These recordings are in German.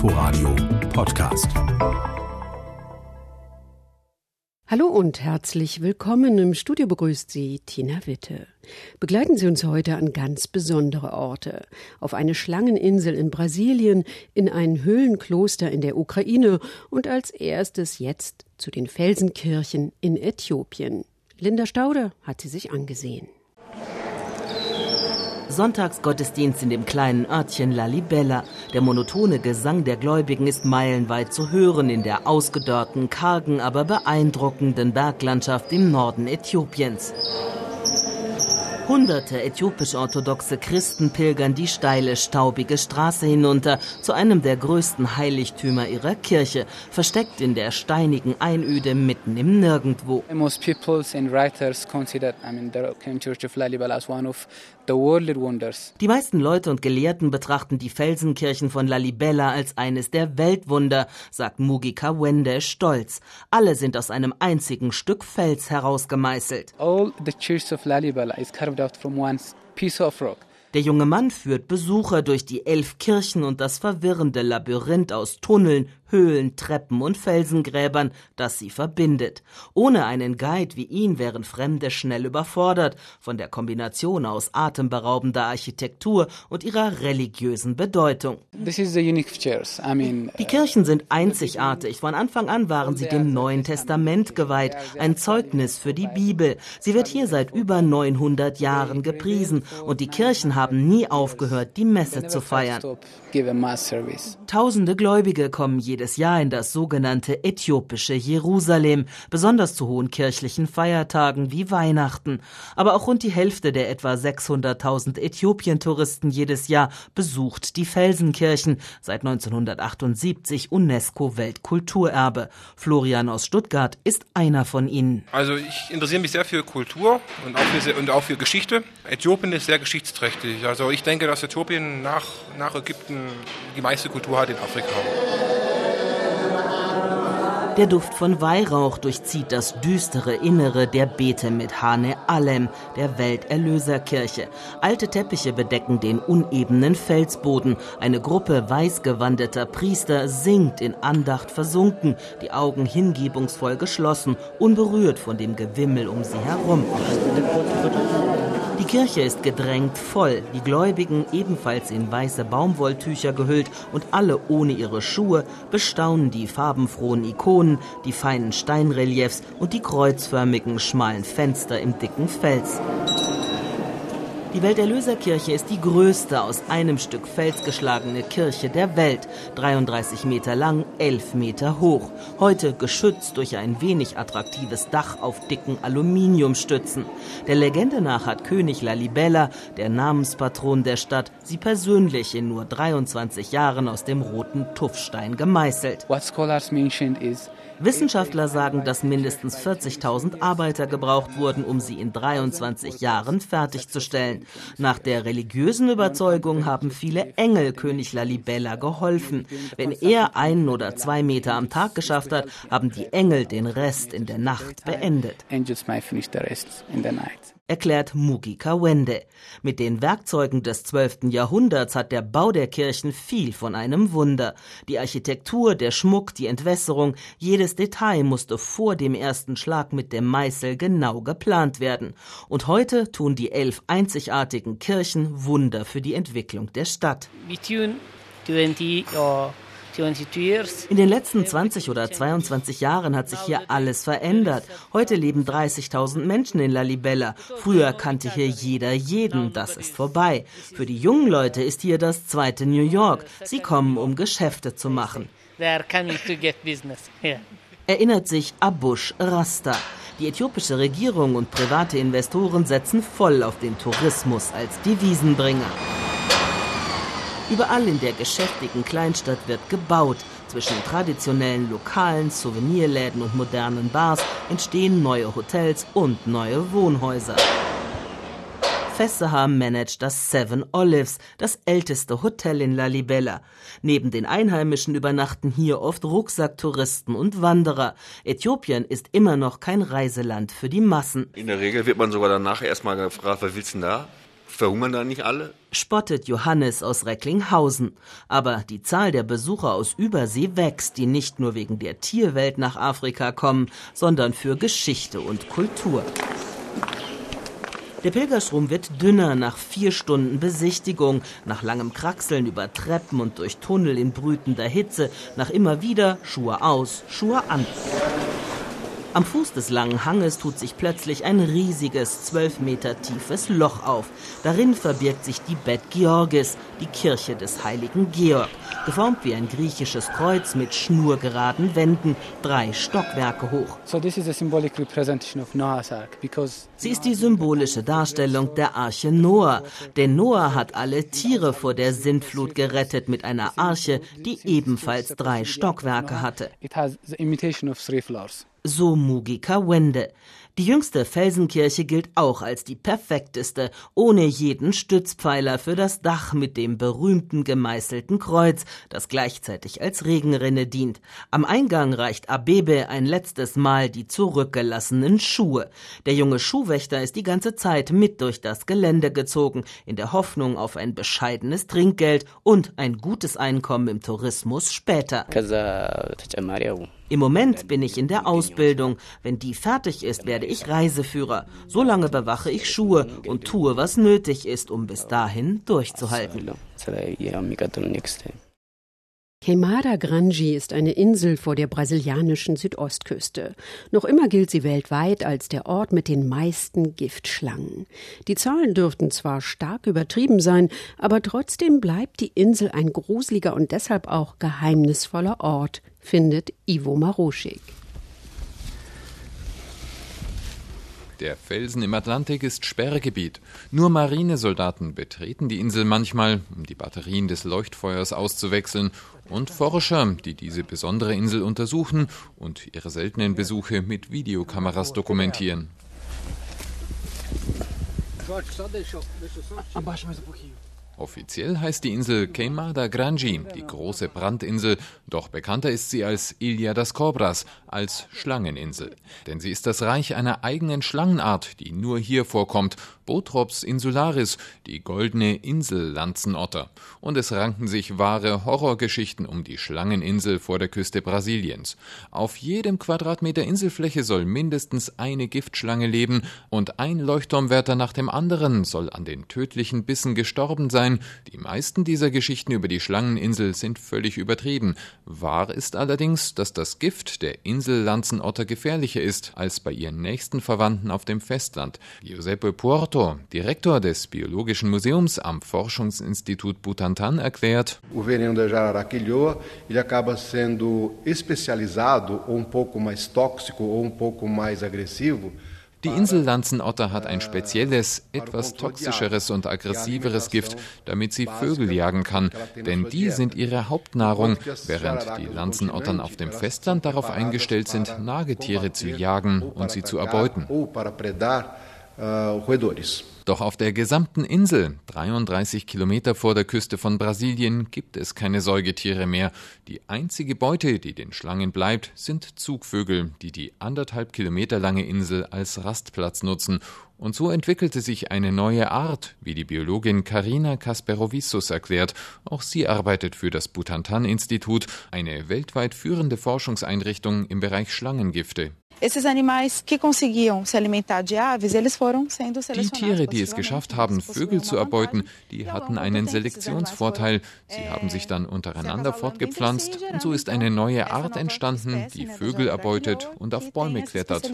Inforadio Podcast. Hallo und herzlich willkommen. Im Studio begrüßt Sie Tina Witte. Begleiten Sie uns heute an ganz besondere Orte. Auf eine Schlangeninsel in Brasilien, in ein Höhlenkloster in der Ukraine und als erstes jetzt zu den Felsenkirchen in Äthiopien. Linda Staude hat sie sich angesehen. Sonntagsgottesdienst in dem kleinen Örtchen Lalibella. Der monotone Gesang der Gläubigen ist meilenweit zu hören in der ausgedörrten, kargen, aber beeindruckenden Berglandschaft im Norden Äthiopiens. Hunderte äthiopisch-orthodoxe Christen pilgern die steile, staubige Straße hinunter zu einem der größten Heiligtümer ihrer Kirche, versteckt in der steinigen Einöde mitten im Nirgendwo. Most people and writers consider, I mean, the Church of Lalibela as one of the world wonders. Die meisten Leute und Gelehrten betrachten die Felsenkirchen von Lalibela als eines der Weltwunder, sagt Mugi Kawende stolz. Alle sind aus einem einzigen Stück Fels herausgemeißelt. All the church of Lalibela is carved out from one piece of rock. Der junge Mann führt Besucher durch die elf Kirchen und das verwirrende Labyrinth aus Tunneln, Höhlen, Treppen und Felsengräbern, das sie verbindet. Ohne einen Guide wie ihn wären Fremde schnell überfordert von der Kombination aus atemberaubender Architektur und ihrer religiösen Bedeutung. I mean, Die Kirchen sind einzigartig. Von Anfang an waren sie dem Neuen Testament geweiht, ein Zeugnis für die Bibel. Sie wird hier seit über 900 Jahren gepriesen und die Kirchen haben nie aufgehört, die Messe zu feiern. Tausende Gläubige kommen jedes Jahr in das sogenannte äthiopische Jerusalem, besonders zu hohen kirchlichen Feiertagen wie Weihnachten. Aber auch rund die Hälfte der etwa 600.000 Äthiopien-Touristen jedes Jahr besucht die Felsenkirchen, seit 1978 UNESCO-Weltkulturerbe. Florian aus Stuttgart ist einer von ihnen. Also ich interessiere mich sehr für Kultur und auch für, und auch für Geschichte. Äthiopien ist sehr geschichtsträchtig. Also ich denke, dass Äthiopien nach, nach Ägypten die meiste Kultur hat in Afrika. Der Duft von Weihrauch durchzieht das düstere Innere der Beete mit Hane Alem, der Welterlöserkirche. Alte Teppiche bedecken den unebenen Felsboden. Eine Gruppe weißgewandeter Priester singt in Andacht versunken, die Augen hingebungsvoll geschlossen, unberührt von dem Gewimmel um sie herum. Die Kirche ist gedrängt voll, die Gläubigen ebenfalls in weiße Baumwolltücher gehüllt und alle ohne ihre Schuhe bestaunen die farbenfrohen Ikonen, die feinen Steinreliefs und die kreuzförmigen schmalen Fenster im dicken Fels. Die Welterlöserkirche ist die größte aus einem Stück Fels geschlagene Kirche der Welt. 33 Meter lang, 11 Meter hoch. Heute geschützt durch ein wenig attraktives Dach auf dicken Aluminiumstützen. Der Legende nach hat König Lalibela, der Namenspatron der Stadt, sie persönlich in nur 23 Jahren aus dem roten Tuffstein gemeißelt. What scholars mentioned is Wissenschaftler sagen, dass mindestens 40.000 Arbeiter gebraucht wurden, um sie in 23 Jahren fertigzustellen. Nach der religiösen Überzeugung haben viele Engel König Lalibela geholfen. Wenn er einen oder zwei Meter am Tag geschafft hat, haben die Engel den Rest in der Nacht beendet. Erklärt Mugi Kawende. Mit den Werkzeugen des 12. Jahrhunderts hat der Bau der Kirchen viel von einem Wunder. Die Architektur, der Schmuck, die Entwässerung, jedes Detail musste vor dem ersten Schlag mit dem Meißel genau geplant werden. Und heute tun die elf einzigartigen Kirchen Wunder für die Entwicklung der Stadt. between 20 or 22 years. In den letzten 20 oder 22 Jahren hat sich hier alles verändert. Heute leben 30.000 Menschen in Lalibela. Früher kannte hier jeder jeden. Das ist vorbei. Für die jungen Leute ist hier das zweite New York. Sie kommen, um Geschäfte zu machen. Erinnert sich Abush Rasta. Die äthiopische Regierung und private Investoren setzen voll auf den Tourismus als Devisenbringer. Überall in der geschäftigen Kleinstadt wird gebaut. Zwischen traditionellen lokalen Souvenirläden und modernen Bars entstehen neue Hotels und neue Wohnhäuser. Fessaha managt das Seven Olives, das älteste Hotel in Lalibela. Neben den Einheimischen übernachten hier oft Rucksacktouristen und Wanderer. Äthiopien ist immer noch kein Reiseland für die Massen. In der Regel wird man sogar danach erstmal gefragt, was willst du denn da? Verhungern da nicht alle? Spottet Johannes aus Recklinghausen. Aber die Zahl der Besucher aus Übersee wächst, die nicht nur wegen der Tierwelt nach Afrika kommen, sondern für Geschichte und Kultur. Der Pilgerstrom wird dünner nach vier Stunden Besichtigung, nach langem Kraxeln über Treppen und durch Tunnel in brütender Hitze, nach immer wieder Schuhe aus, Schuhe an. Am Fuß des langen Hanges tut sich plötzlich ein riesiges, zwölf Meter tiefes Loch auf. Darin verbirgt sich die Bet Georgis, die Kirche des heiligen Georg, geformt wie ein griechisches Kreuz mit schnurgeraden Wänden, drei Stockwerke hoch. Sie ist die symbolische Darstellung der Arche Noah, denn Noah hat alle Tiere vor der Sintflut gerettet mit einer Arche, die ebenfalls drei Stockwerke hatte so Mugika Wende. Die jüngste Felsenkirche gilt auch als die perfekteste, ohne jeden Stützpfeiler für das Dach mit dem berühmten gemeißelten Kreuz, das gleichzeitig als Regenrinne dient. Am Eingang reicht Abebe ein letztes Mal die zurückgelassenen Schuhe. Der junge Schuhwächter ist die ganze Zeit mit durch das Gelände gezogen, in der Hoffnung auf ein bescheidenes Trinkgeld und ein gutes Einkommen im Tourismus später. Im Moment bin ich in der Ausbildung. Wenn die fertig ist, werde ich Reiseführer. So lange bewache ich Schuhe und tue, was nötig ist, um bis dahin durchzuhalten. Queimada Grande ist eine Insel vor der brasilianischen Südostküste. Noch immer gilt sie weltweit als der Ort mit den meisten Giftschlangen. Die Zahlen dürften zwar stark übertrieben sein, aber trotzdem bleibt die Insel ein gruseliger und deshalb auch geheimnisvoller Ort, findet Ivo Maroschik. Der Felsen im Atlantik ist Sperrgebiet. Nur Marinesoldaten betreten die Insel manchmal, um die Batterien des Leuchtfeuers auszuwechseln, und Forscher, die diese besondere Insel untersuchen und ihre seltenen Besuche mit Videokameras dokumentieren. Offiziell heißt die Insel Queimada Grande, die große Brandinsel, doch bekannter ist sie als Ilha das Cobras, als Schlangeninsel. Denn sie ist das Reich einer eigenen Schlangenart, die nur hier vorkommt, Botrops insularis, die goldene Insellanzenotter. Und es ranken sich wahre Horrorgeschichten um die Schlangeninsel vor der Küste Brasiliens. Auf jedem Quadratmeter Inselfläche soll mindestens eine Giftschlange leben und ein Leuchtturmwärter nach dem anderen soll an den tödlichen Bissen gestorben sein, sein, die meisten dieser Geschichten über die Schlangeninsel sind völlig übertrieben. Wahr ist allerdings, dass das Gift der Insellanzenotter gefährlicher ist als bei ihren nächsten Verwandten auf dem Festland. Giuseppe Porto, Direktor des Biologischen Museums am Forschungsinstitut Butantan, erklärt: O veneno da jararaquilhoa, ele acaba sendo especializado ou um pouco mais tóxico ou um pouco mais agressivo die Insellanzenotter hat ein spezielles, etwas toxischeres und aggressiveres Gift, damit sie Vögel jagen kann, denn die sind ihre Hauptnahrung, während die Lanzenottern auf dem Festland darauf eingestellt sind, Nagetiere zu jagen und sie zu erbeuten. Doch auf der gesamten Insel, 33 Kilometer vor der Küste von Brasilien, gibt es keine Säugetiere mehr. Die einzige Beute, die den Schlangen bleibt, sind Zugvögel, die die anderthalb Kilometer lange Insel als Rastplatz nutzen. Und so entwickelte sich eine neue Art, wie die Biologin Karina Kasperovissus erklärt. Auch sie arbeitet für das Butantan-Institut, eine weltweit führende Forschungseinrichtung im Bereich Schlangengifte. Esses animais que conseguiam se alimentar de aves, eles foram sendo Die Tiere, die es geschafft haben, Vögel zu erbeuten, die hatten einen Selektionsvorteil. Sie haben sich dann untereinander fortgepflanzt und so ist eine neue Art entstanden, die Vögel erbeutet und auf Bäume klettert.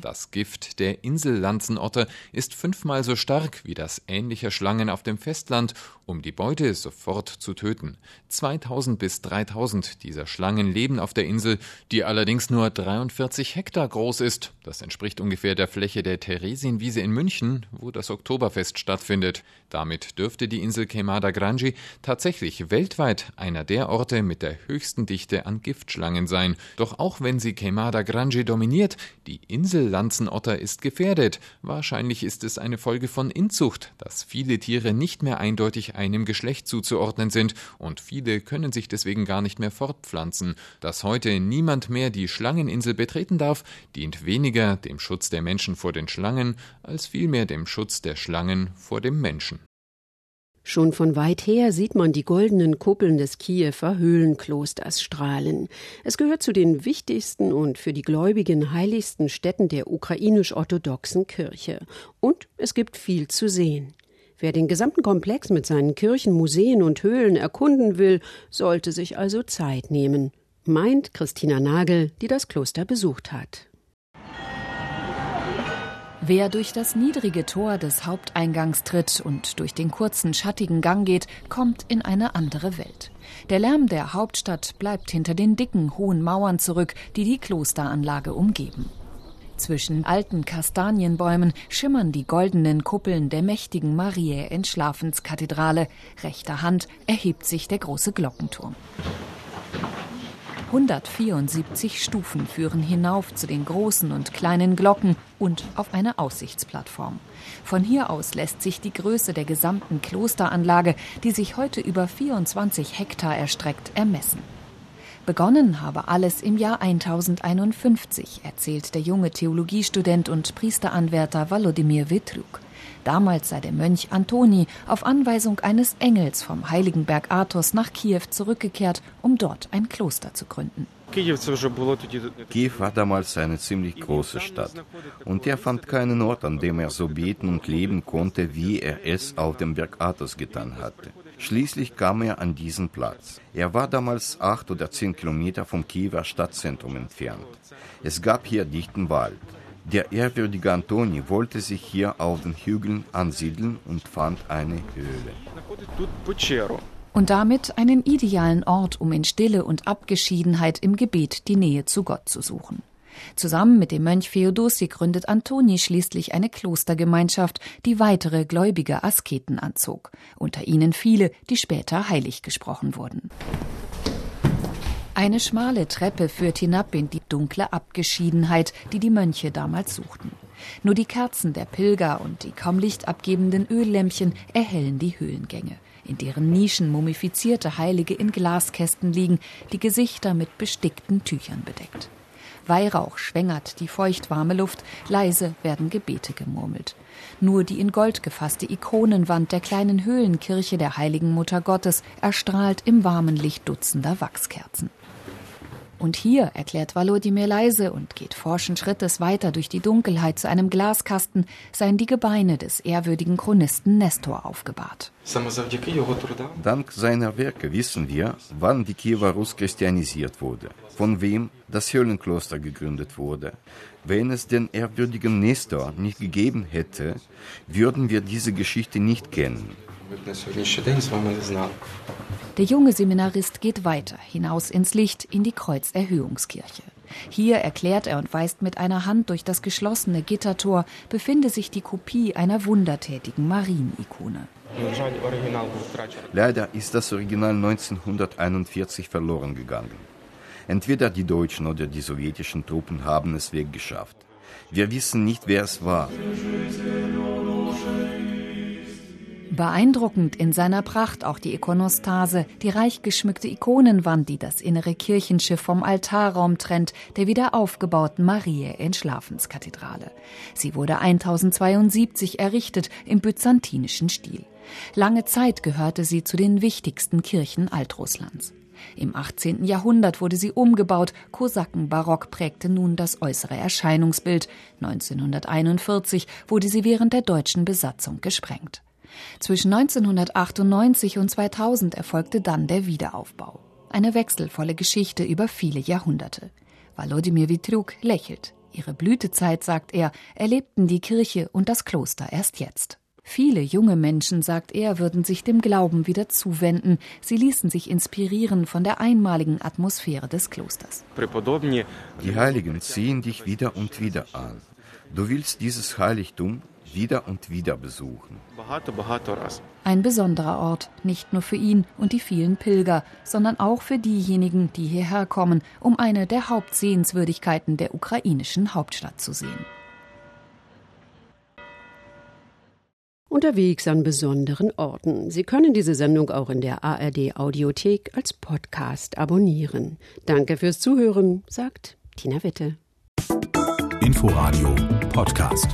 Das Gift der Insellanzenotter ist fünfmal so stark wie das ähnlicher Schlangen auf dem Festland, um die Beute sofort zu töten. 2000 bis 3000 dieser Schlangen leben auf der Insel, die allerdings nur 43 Hektar groß ist. Das entspricht ungefähr der Fläche der Theresienwiese in München, wo das Oktoberfest stattfindet. Damit dürfte die Insel Queimada Grande tatsächlich weltweit einer der Orte mit der höchsten Dichte an Giftschlangen sein. Doch auch wenn sie Queimada Grande dominiert, die Insel Lanzenotter ist gefährdet. Wahrscheinlich ist es eine Folge von Inzucht, dass viele Tiere nicht mehr eindeutig einem Geschlecht zuzuordnen sind und viele können sich deswegen gar nicht mehr fortpflanzen. Das dass heute niemand mehr die Schlangeninsel betreten darf, dient weniger dem Schutz der Menschen vor den Schlangen, als vielmehr dem Schutz der Schlangen vor dem Menschen. Schon von weit her sieht man die goldenen Kuppeln des Kiewer Höhlenklosters strahlen. Es gehört zu den wichtigsten und für die Gläubigen heiligsten Städten der ukrainisch-orthodoxen Kirche. Und es gibt viel zu sehen. Wer den gesamten Komplex mit seinen Kirchen, Museen und Höhlen erkunden will, sollte sich also Zeit nehmen, meint Christina Nagel, die das Kloster besucht hat. Wer durch das niedrige Tor des Haupteingangs tritt und durch den kurzen schattigen Gang geht, kommt in eine andere Welt. Der Lärm der Hauptstadt bleibt hinter den dicken, hohen Mauern zurück, die die Klosteranlage umgeben. Zwischen alten Kastanienbäumen schimmern die goldenen Kuppeln der mächtigen Mariä Entschlafenskathedrale. Rechter Hand erhebt sich der große Glockenturm. 174 Stufen führen hinauf zu den großen und kleinen Glocken und auf eine Aussichtsplattform. Von hier aus lässt sich die Größe der gesamten Klosteranlage, die sich heute über 24 Hektar erstreckt, ermessen. Begonnen habe alles im Jahr 1051, erzählt der junge Theologiestudent und Priesteranwärter Volodymyr Vitruk. Damals sei der Mönch Antoni auf Anweisung eines Engels vom heiligen Berg Athos nach Kiew zurückgekehrt, um dort ein Kloster zu gründen. Kiew war damals eine ziemlich große Stadt und er fand keinen Ort, an dem er so beten und leben konnte, wie er es auf dem Berg Athos getan hatte. Schließlich kam er an diesen Platz. Er war damals acht oder zehn Kilometer vom Kiewer Stadtzentrum entfernt. Es gab hier dichten Wald. Der ehrwürdige Antoni wollte sich hier auf den Hügeln ansiedeln und fand eine Höhle. Und damit einen idealen Ort, um in Stille und Abgeschiedenheit im Gebet die Nähe zu Gott zu suchen. Zusammen mit dem Mönch Feodosi gründet Antoni schließlich eine Klostergemeinschaft, die weitere gläubige Asketen anzog, unter ihnen viele, die später heilig gesprochen wurden. Eine schmale Treppe führt hinab in die dunkle Abgeschiedenheit, die die Mönche damals suchten. Nur die Kerzen der Pilger und die kaum lichtabgebenden Öllämpchen erhellen die Höhlengänge, in deren Nischen mumifizierte Heilige in Glaskästen liegen, die Gesichter mit bestickten Tüchern bedeckt. Weihrauch schwängert die feuchtwarme Luft, leise werden Gebete gemurmelt. Nur die in Gold gefasste Ikonenwand der kleinen Höhlenkirche der heiligen Mutter Gottes erstrahlt im warmen Licht dutzender Wachskerzen. Und hier, erklärt Volodymyr leise und geht forschen Schrittes weiter durch die Dunkelheit zu einem Glaskasten, seien die Gebeine des ehrwürdigen Chronisten Nestor aufgebahrt. Dank seiner Werke wissen wir, wann die Kiewer Rus christianisiert wurde, von wem das Höhlenkloster gegründet wurde. Wenn es den ehrwürdigen Nestor nicht gegeben hätte, würden wir diese Geschichte nicht kennen. Der junge Seminarist geht weiter, hinaus ins Licht, in die Kreuzerhöhungskirche. Hier erklärt er und weist mit einer Hand durch das geschlossene Gittertor, befinde sich die Kopie einer wundertätigen Marienikone. Leider ist das Original 1941 verloren gegangen. Entweder die deutschen oder die sowjetischen Truppen haben es weggeschafft. Wir wissen nicht, wer es war. Beeindruckend in seiner Pracht auch die Ikonostase, die reich geschmückte Ikonenwand, die das innere Kirchenschiff vom Altarraum trennt, der wieder aufgebauten Mariä in Schlafenskathedrale. Sie wurde 1072 errichtet im byzantinischen Stil. Lange Zeit gehörte sie zu den wichtigsten Kirchen Altrusslands. Im 18. Jahrhundert wurde sie umgebaut. Kosakenbarock prägte nun das äußere Erscheinungsbild. 1941 wurde sie während der deutschen Besatzung gesprengt. Zwischen 1998 und 2000 erfolgte dann der Wiederaufbau. Eine wechselvolle Geschichte über viele Jahrhunderte. Volodymyr Vitruk lächelt. Ihre Blütezeit, sagt er, erlebten die Kirche und das Kloster erst jetzt. Viele junge Menschen, sagt er, würden sich dem Glauben wieder zuwenden. Sie ließen sich inspirieren von der einmaligen Atmosphäre des Klosters. Die Heiligen ziehen dich wieder und wieder an. Du willst dieses Heiligtum wieder und wieder besuchen. Ein besonderer Ort, nicht nur für ihn und die vielen Pilger, sondern auch für diejenigen, die hierher kommen, um eine der Hauptsehenswürdigkeiten der ukrainischen Hauptstadt zu sehen. unterwegs an besonderen Orten. Sie können diese Sendung auch in der ARD Audiothek als Podcast abonnieren. Danke fürs Zuhören, sagt Tina Witte. Inforadio Podcast.